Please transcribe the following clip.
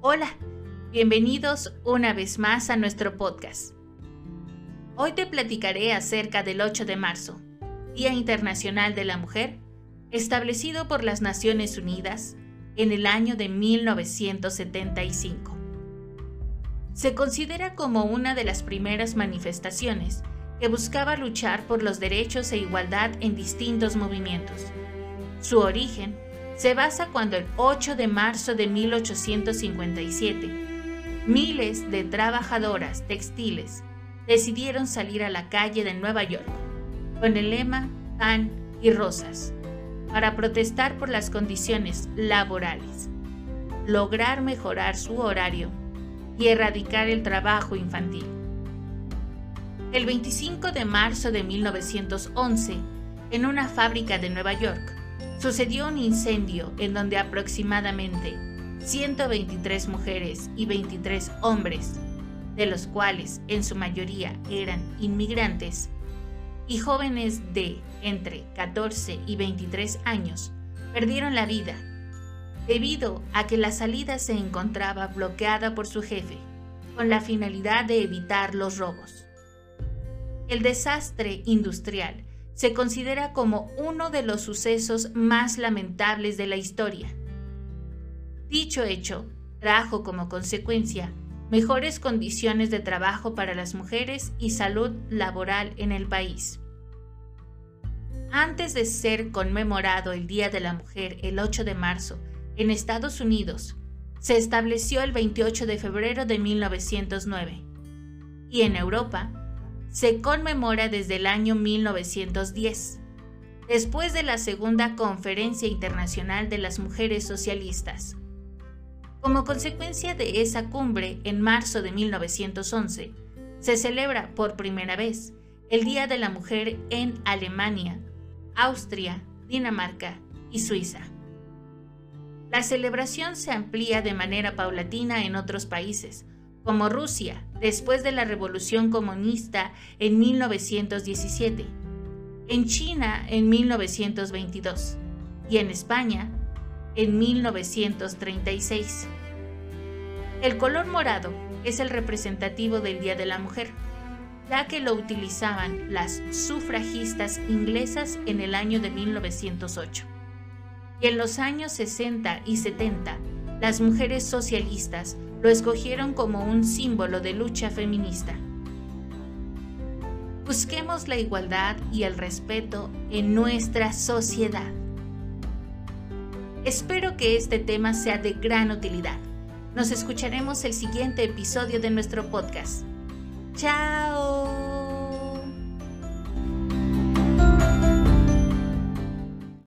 Hola, bienvenidos una vez más a nuestro podcast. Hoy te platicaré acerca del 8 de marzo, Día Internacional de la Mujer, establecido por las Naciones Unidas en el año de 1975. Se considera como una de las primeras manifestaciones que buscaba luchar por los derechos e igualdad en distintos movimientos. Su origen se basa cuando el 8 de marzo de 1857, miles de trabajadoras textiles decidieron salir a la calle de Nueva York con el lema pan y rosas para protestar por las condiciones laborales, lograr mejorar su horario y erradicar el trabajo infantil. El 25 de marzo de 1911, en una fábrica de Nueva York, sucedió un incendio en donde aproximadamente 123 mujeres y 23 hombres, de los cuales en su mayoría eran inmigrantes, y jóvenes de entre 14 y 23 años, perdieron la vida debido a que la salida se encontraba bloqueada por su jefe, con la finalidad de evitar los robos. El desastre industrial se considera como uno de los sucesos más lamentables de la historia. Dicho hecho trajo como consecuencia mejores condiciones de trabajo para las mujeres y salud laboral en el país. Antes de ser conmemorado el Día de la Mujer el 8 de marzo en Estados Unidos, se estableció el 28 de febrero de 1909 y en Europa se conmemora desde el año 1910, después de la Segunda Conferencia Internacional de las Mujeres Socialistas. Como consecuencia de esa cumbre, en marzo de 1911, se celebra por primera vez el Día de la Mujer en Alemania, Austria, Dinamarca y Suiza. La celebración se amplía de manera paulatina en otros países, como Rusia después de la Revolución Comunista en 1917, en China en 1922 y en España en 1936. El color morado es el representativo del Día de la Mujer, ya que lo utilizaban las sufragistas inglesas en el año de 1908. Y en los años 60 y 70, las mujeres socialistas lo escogieron como un símbolo de lucha feminista. Busquemos la igualdad y el respeto en nuestra sociedad. Espero que este tema sea de gran utilidad. Nos escucharemos el siguiente episodio de nuestro podcast. ¡Chao!